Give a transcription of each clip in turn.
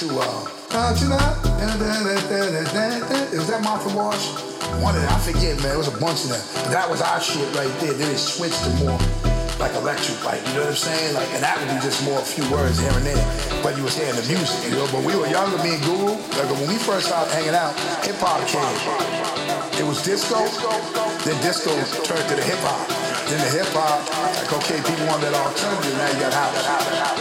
too. Uh, it was that Martha Wash. One of them, I forget, man. It was a bunch of them. But that was our shit right there. Then it switched to more like electric, like you know what I'm saying? Like, and that would be just more a few words here and there. But you was hearing the music, you know. But we were younger, me and Guru. Like when we first started hanging out, hip hop came. It was disco. Then disco turned to the hip hop. Then the hip hop, like okay, people want that alternative. Now you got house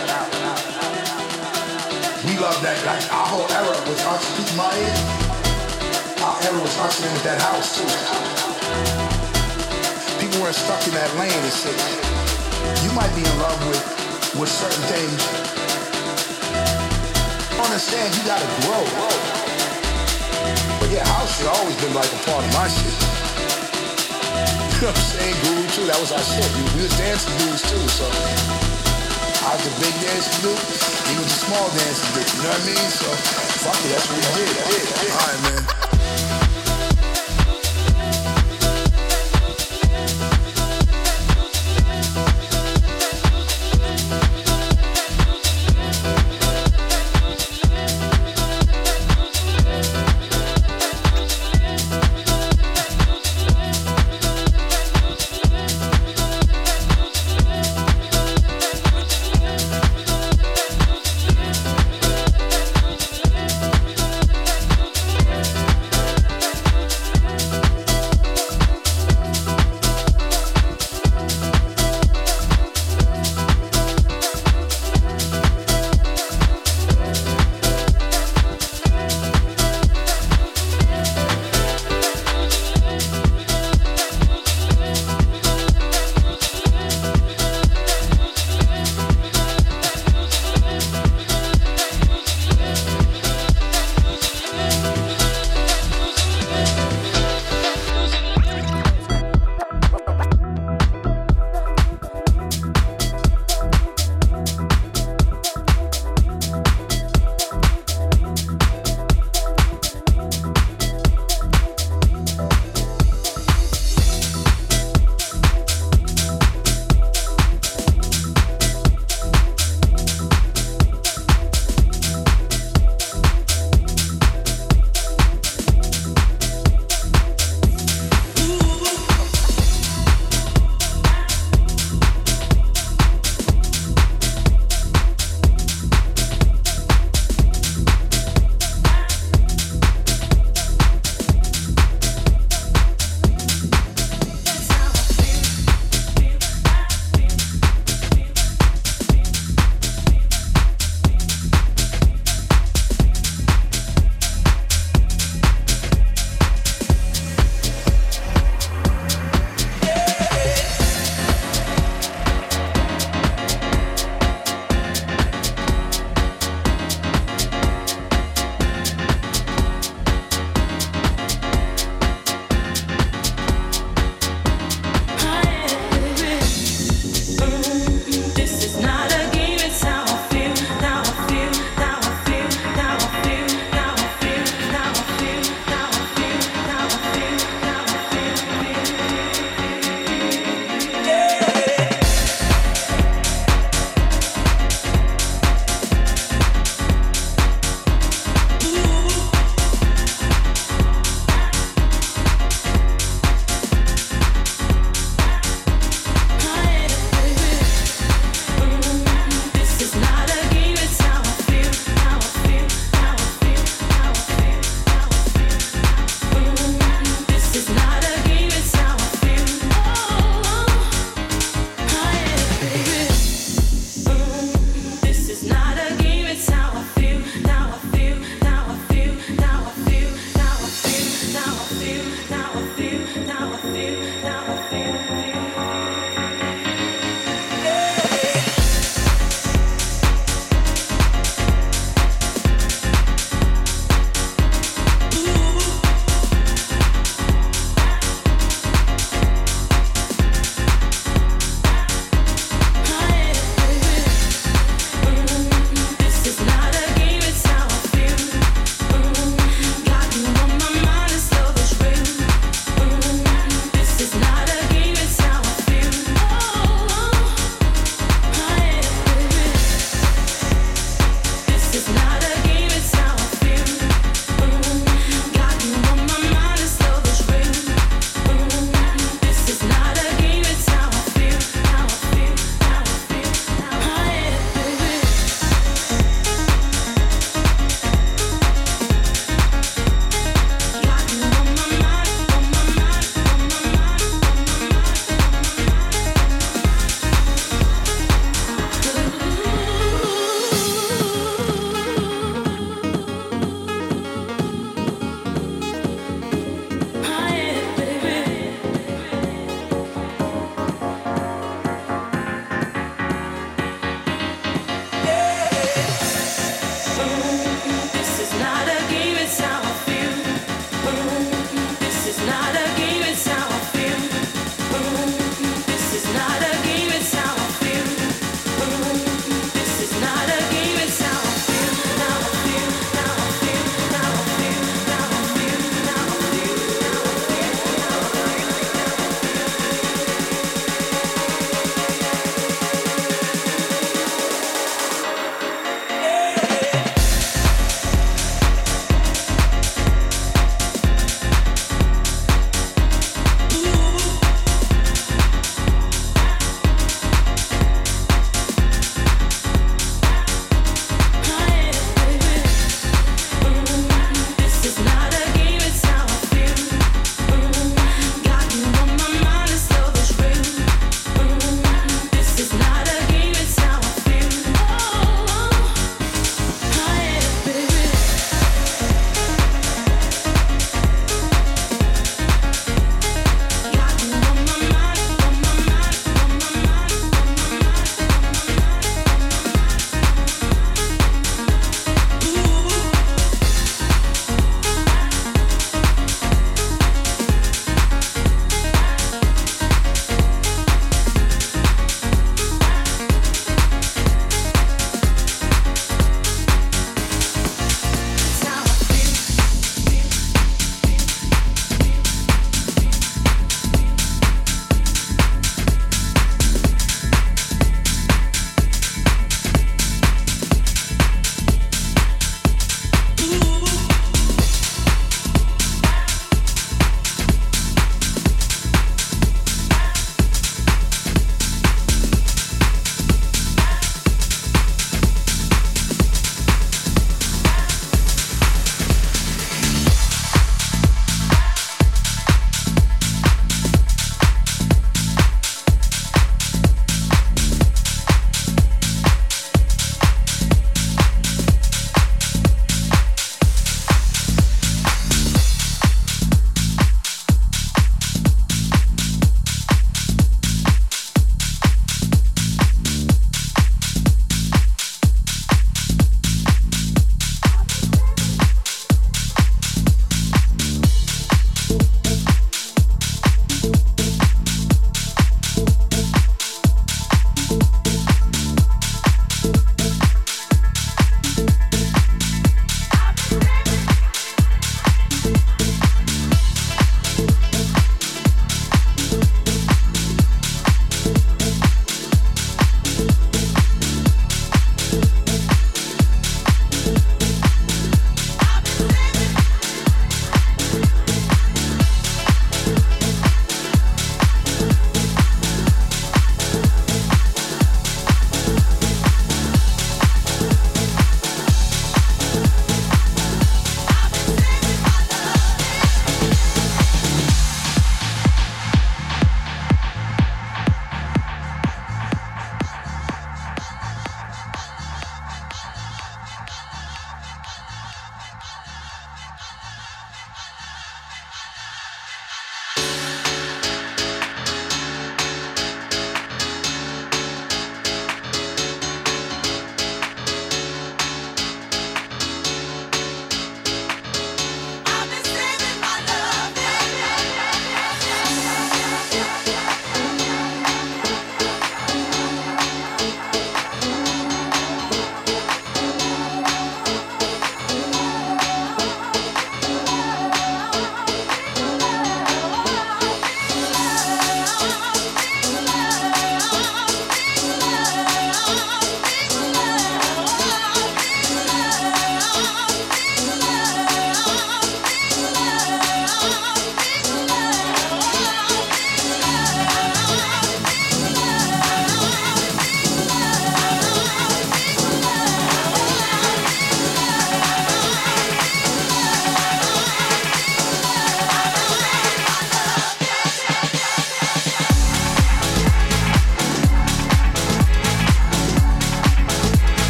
love that. Like our whole era was. People my age, our era was hustling with that house too. People weren't stuck in that lane and shit. You might be in love with with certain things. Understand you gotta grow. But yeah, house has always been like a part of my shit. You know what I'm saying? Guru too, that was our shit. We, we was dancing dudes too, so. I was the big dance to was the small dance to. You know what I mean? So fuck it, that's what we did. All right, man.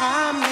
Time